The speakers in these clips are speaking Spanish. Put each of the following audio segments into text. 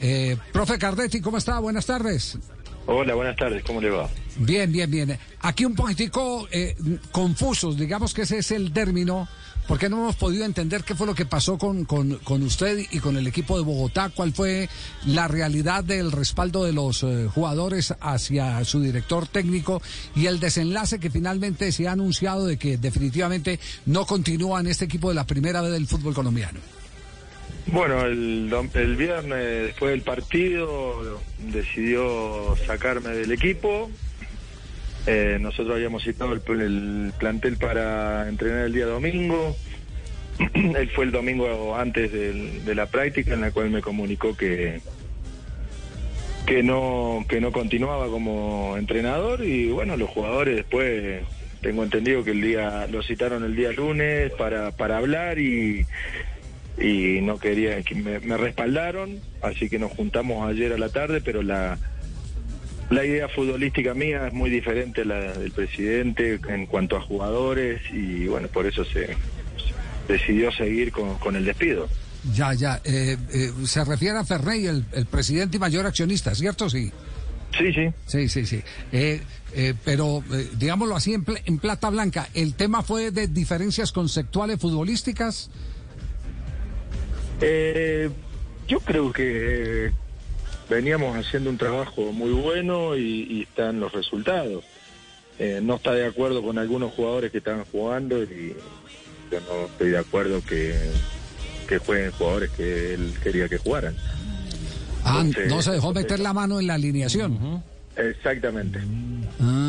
Eh, profe Cardetti, ¿cómo está? Buenas tardes. Hola, buenas tardes, ¿cómo le va? Bien, bien, bien. Aquí un poquitico eh, confusos, digamos que ese es el término, porque no hemos podido entender qué fue lo que pasó con, con, con usted y con el equipo de Bogotá, cuál fue la realidad del respaldo de los eh, jugadores hacia su director técnico y el desenlace que finalmente se ha anunciado de que definitivamente no continúa en este equipo de la primera vez del fútbol colombiano. Bueno, el, el viernes después del partido decidió sacarme del equipo. Eh, nosotros habíamos citado el, pl- el plantel para entrenar el día domingo. Él fue el domingo antes del- de la práctica en la cual me comunicó que que no que no continuaba como entrenador y bueno los jugadores después tengo entendido que el día lo citaron el día lunes para para hablar y y no quería que me, me respaldaron, así que nos juntamos ayer a la tarde, pero la la idea futbolística mía es muy diferente a la del presidente en cuanto a jugadores y bueno, por eso se decidió seguir con, con el despido. Ya, ya. eh, eh, se refiere a Ferrey, el, el presidente y mayor accionista, ¿cierto? Sí. Sí, sí. Sí, sí, sí. Eh, eh, pero, eh, digámoslo así, en, pl- en plata blanca, ¿el tema fue de diferencias conceptuales futbolísticas? Eh, yo creo que eh, veníamos haciendo un trabajo muy bueno y, y están los resultados. Eh, no está de acuerdo con algunos jugadores que estaban jugando y yo no estoy de acuerdo que, que jueguen jugadores que él quería que jugaran. Ah, Entonces, no se dejó meter la mano en la alineación. Exactamente. Ah,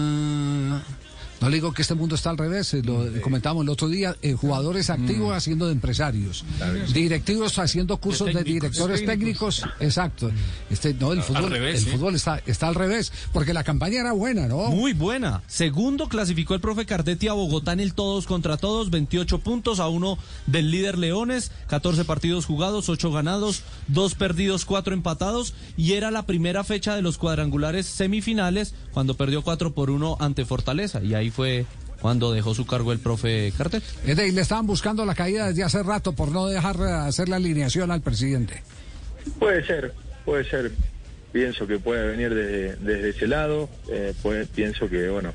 no le digo que este mundo está al revés, eh, lo comentamos el otro día, eh, jugadores activos haciendo de empresarios, directivos haciendo cursos de, técnicos, directores técnicos, exacto. Este, no, el fútbol, revés, el fútbol está, está al revés, porque la campaña era buena, ¿no? Muy buena. Segundo clasificó el profe Cardetti a Bogotá en el todos contra todos, 28 puntos a uno del líder Leones, 14 partidos jugados, 8 ganados, 2 perdidos, 4 empatados y era la primera fecha de los cuadrangulares semifinales cuando perdió 4 por 1 ante Fortaleza y ahí fue cuando dejó su cargo el profe Cardetti. Es de- y le estaban buscando la caída desde hace rato por no dejar eh, hacer la alineación al presidente. Puede ser, puede ser. Pienso que puede venir desde, desde ese lado. eh, puede- pienso que, bueno,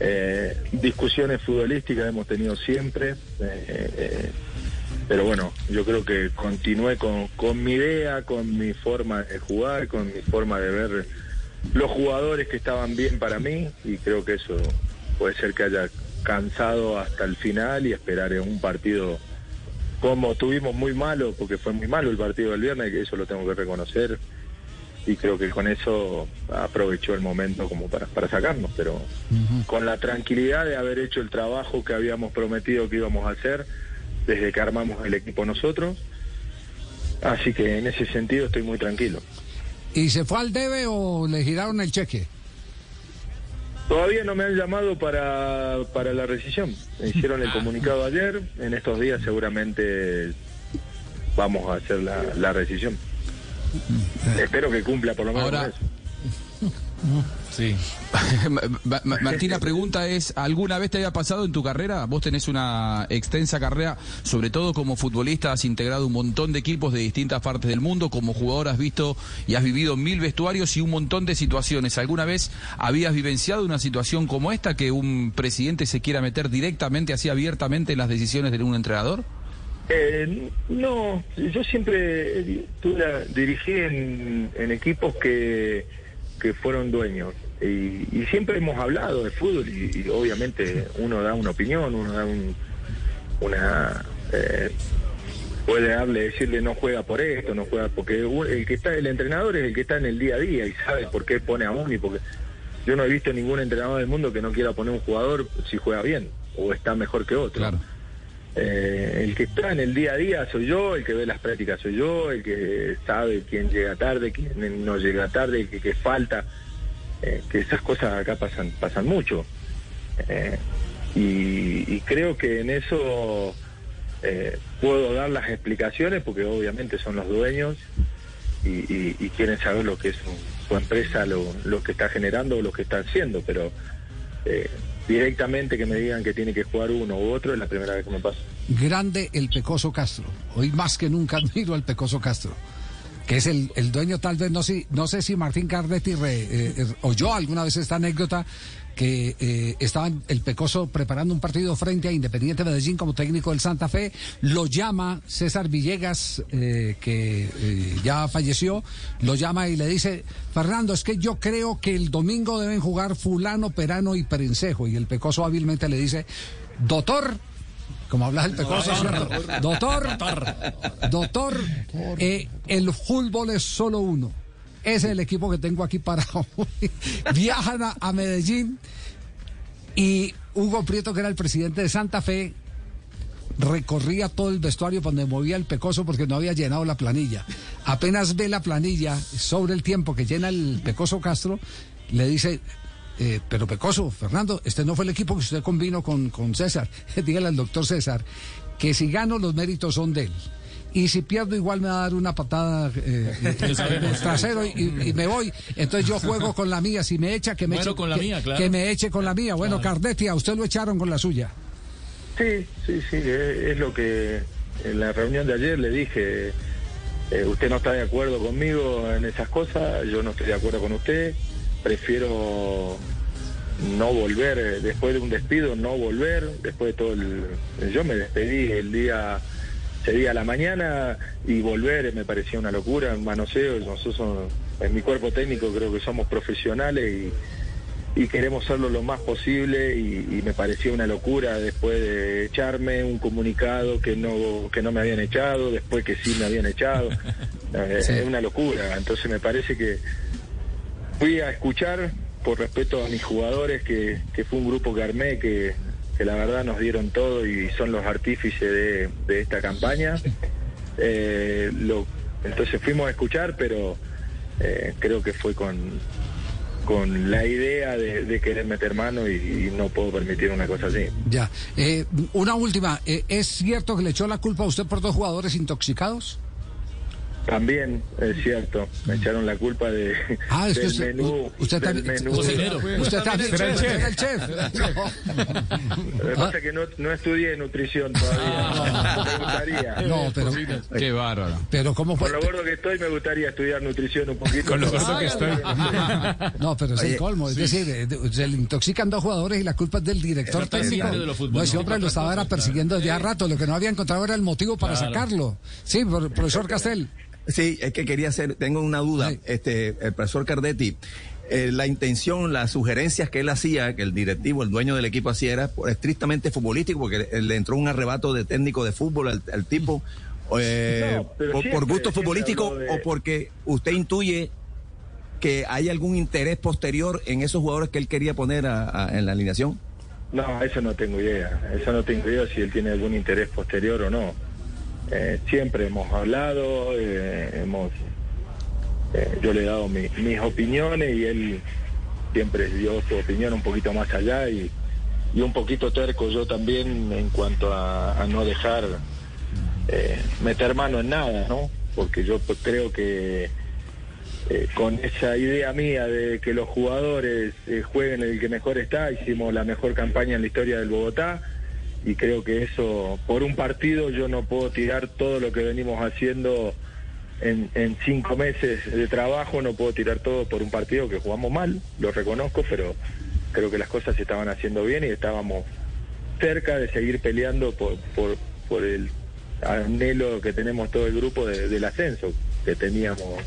eh, discusiones futbolísticas hemos tenido siempre. eh, eh, pero bueno, yo creo que continué con, con mi idea, con mi forma de jugar, con mi forma de ver los jugadores que estaban bien para mí y creo que eso puede ser que haya cansado hasta el final y esperar en un partido como tuvimos muy malo, porque fue muy malo el partido del viernes, que eso lo tengo que reconocer, y creo que con eso aprovechó el momento como para, para sacarnos, pero con la tranquilidad de haber hecho el trabajo que habíamos prometido que íbamos a hacer desde que armamos el equipo nosotros, así que en ese sentido estoy muy tranquilo. ¿Y se fue al debe o le giraron el cheque? Todavía no me han llamado para, para la rescisión. Me hicieron el comunicado ayer. En estos días seguramente vamos a hacer la, la rescisión. Espero que cumpla por lo menos Ahora- eso. Sí. Ma- Ma- Martín, la pregunta es, ¿alguna vez te había pasado en tu carrera? Vos tenés una extensa carrera, sobre todo como futbolista, has integrado un montón de equipos de distintas partes del mundo, como jugador has visto y has vivido mil vestuarios y un montón de situaciones. ¿Alguna vez habías vivenciado una situación como esta, que un presidente se quiera meter directamente, así abiertamente, en las decisiones de un entrenador? Eh, no, yo siempre tuve dirigí en, en equipos que, que fueron dueños y, y siempre hemos hablado de fútbol y, obviamente uno da una opinión, uno da un, una... eh, puede darle, decirle no juega por esto, no juega porque el que está, el entrenador es el que está en el día a día y sabe por qué pone a uno y porque yo no he visto ningún entrenador del mundo que no quiera poner un jugador si juega bien o está mejor que otro. Eh, el que está en el día a día soy yo, el que ve las prácticas soy yo, el que sabe quién llega tarde, quién no llega tarde, que, que falta, eh, que esas cosas acá pasan, pasan mucho. Eh, y, creo que en eso puedo dar las explicaciones porque obviamente son los dueños y, quieren saber lo que es su, empresa, lo, que está generando lo que está haciendo, pero directamente que me digan que tiene que jugar uno u otro es la primera vez que me pasa. Grande el Pecoso Castro. Hoy más que nunca admiro al Pecoso Castro. Que es el, el dueño tal vez, no sé, no sé si Martín Cardetti re, oyó alguna vez esta anécdota, que eh, estaba el Pecoso preparando un partido frente a Independiente Medellín como técnico del Santa Fe. Lo llama César Villegas, eh, que eh, ya falleció, lo llama y le dice, Fernando, es que yo creo que el domingo deben jugar fulano, perano y perencejo. Y el Pecoso hábilmente le dice, doctor, como habla el Pecoso, doctor, doctor, el fútbol es solo uno. Ese es el equipo que tengo aquí parado. Viajan a, Medellín y Hugo Prieto, que era el presidente de Santa Fe, recorría todo el vestuario donde movía el pecoso porque no había llenado la planilla. Apenas ve la planilla sobre el tiempo que llena el pecoso Castro, le dice, eh, pero pecoso, Fernando, este no fue el equipo que usted combinó con, con César. Dígale al doctor César que si gano los méritos son de él y si pierdo igual me va a dar una patada eh, eh trasero y, me voy. Entonces yo juego con la mía. Si me echa, que me eche con la mía, que me eche con la mía. Bueno, Cardetti, a usted lo echaron con la suya. Sí, sí, sí, es lo que en la reunión de ayer le dije. Eh, usted no está de acuerdo conmigo en esas cosas, yo no estoy de acuerdo con usted, prefiero no volver, eh, después de un despido, no volver, después de todo el... Yo me despedí el día ese día a la mañana y volver me parecía una locura, un manoseo. Nosotros, en mi cuerpo técnico, creo que somos profesionales y, queremos hacerlo lo más posible y, me parecía una locura después de echarme un comunicado que no, que no me habían echado, después que sí me habían echado. Es una locura. Entonces me parece que fui a escuchar por respeto a mis jugadores, que, que fue un grupo que armé, que que la verdad nos dieron todo y son los artífices de, esta campaña. Eh, lo, entonces fuimos a escuchar, pero eh, creo que fue con, con la idea de, querer meter mano y, no puedo permitir una cosa así. Ya. Eh, una última. ¿Es cierto que le echó la culpa a usted por dos jugadores intoxicados? También es cierto, me echaron la culpa de ah, es que usted, menú, usted del menú. Usted también el chef. Lo que pasa es que no, no estudié nutrición todavía. Ah. Me gustaría. No, pero qué bárbaro. Pero cómo fue? Con lo gordo que estoy me gustaría estudiar nutrición un poquito. Con lo gordo que estoy. No, pero es el colmo, es decir, eh, se le intoxican dos jugadores y la culpa es del director técnico. no, ese hombre lo estaba persiguiendo desde hace rato, lo que no había encontrado era el motivo para sacarlo. Sí, profesor Castel. Sí, es que quería hacer, tengo una duda, este, el profesor Cardetti. Eh, la intención, las sugerencias que él hacía, que el directivo, el dueño del equipo hacía, era estrictamente futbolístico, porque le entró un arrebato de técnico de fútbol al, tipo, eh, por, gusto futbolístico o porque usted intuye que hay algún interés posterior en esos jugadores que él quería poner en la alineación. No, eso no tengo idea, eso no tengo idea si él tiene algún interés posterior o no. Eh, siempre hemos hablado, eh, hemos, eh, yo le he dado mis opiniones y él siempre dio su opinión un poquito más allá y, un poquito terco yo también en cuanto a, no dejar meter mano en nada, ¿no? Porque yo pues creo que con esa idea mía de que los jugadores jueguen el que mejor está, hicimos la mejor campaña en la historia del Bogotá y creo que eso, por un partido yo no puedo tirar todo lo que venimos haciendo en, cinco meses de trabajo, no puedo tirar todo por un partido que jugamos mal, lo reconozco, pero creo que las cosas se estaban haciendo bien y estábamos cerca de seguir peleando por, por, el anhelo que tenemos todo el grupo del ascenso que teníamos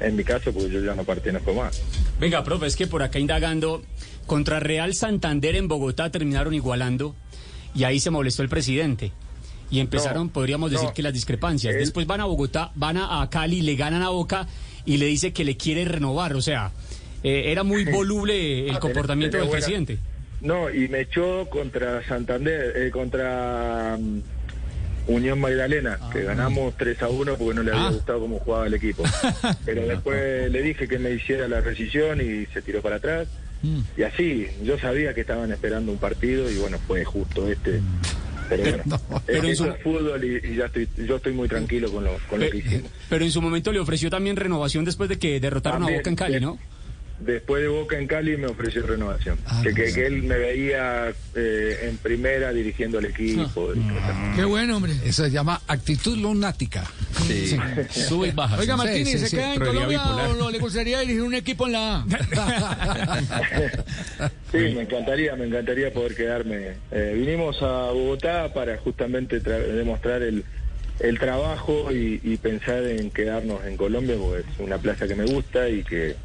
en mi caso, porque yo ya no fue más. Venga, profe, es que por acá indagando, contra Real Santander en Bogotá terminaron igualando y ahí se molestó el presidente. Y empezaron, podríamos decir que las discrepancias. Después van a Bogotá, van a, Cali, le ganan a Boca y le dice que le quiere renovar. O sea, eh, era muy voluble el ah, comportamiento del presidente. No, y me echó contra Santander, eh, contra um, Unión Magdalena, que ah. ganamos 3 a 1 porque no le había ah. gustado cómo jugaba el equipo. Pero después le dije que me hiciera la rescisión y se tiró para atrás. Mm. Y así, yo sabía que estaban esperando un partido y bueno, fue justo este. Pero bueno, es, fútbol y, ya estoy, yo estoy muy tranquilo con lo, con lo que hicimos. Pero en su momento le ofreció también renovación después de que derrotaron a Boca en Cali, ¿no? Después de Boca en Cali me ofreció renovación. Ah, que, que, él me veía eh, en primera dirigiendo al equipo. Qué bueno, hombre. Eso se llama actitud lunática. Sí. Sube y baja. Oiga, Martínez, sí, ¿se sí. queda en Colombia bipolar. o no le gustaría dirigir un equipo en la A? Sí, me encantaría, me encantaría poder quedarme. Eh, vinimos a Bogotá para justamente tra- demostrar el, el trabajo y, y pensar en quedarnos en Colombia, porque es una plaza que me gusta y que,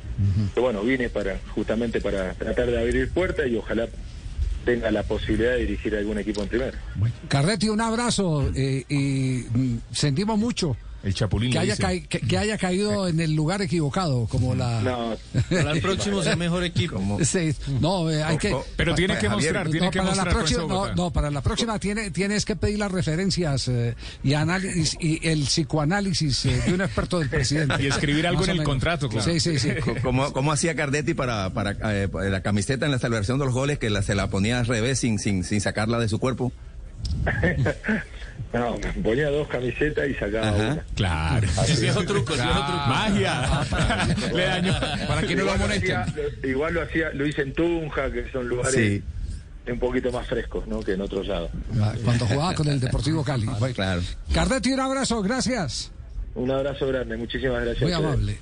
que, bueno, vine para justamente para tratar de abrir puertas y ojalá tenga la posibilidad de dirigir algún equipo en primera. Carretti, un abrazo eh, y mm, sentimos mucho El Chapulín que haya, caí- que, que haya caído en el lugar equivocado, como la... No, Para el próximo sea mejor equipo. Como- Sí, no, eh, hay que... Co- Pero tiene que mostrar, tiene No, que para la mostrar próxima, no, Bogotá. no, para la próxima tiene, tienes que pedir las referencias eh, y análisis y el psicoanálisis eh, de un experto del presidente. Y escribir algo en el contrato, claro. Sí, sí, sí. Co- ¿Cómo, cómo hacía Cardetti para, para eh, la camiseta en la celebración de los goles que la, se la ponía al revés sin, sin, sin sacarla de su cuerpo? No, me ponía dos camisetas y sacaba Ajá. una. Claro. Es viejo truco, es viejo truco. Magia. Le dañó. Para que no lo Igual lo, amonesten. hacía, lo- igual lo hacía, lo hice en Tunja, que son lugares Sí. un poquito más frescos, ¿no? Que en otros lados. Cuando jugaba con el Deportivo Cali. Bueno. Claro. Cardetti, un abrazo, gracias. Un abrazo grande, muchísimas gracias. Muy amable.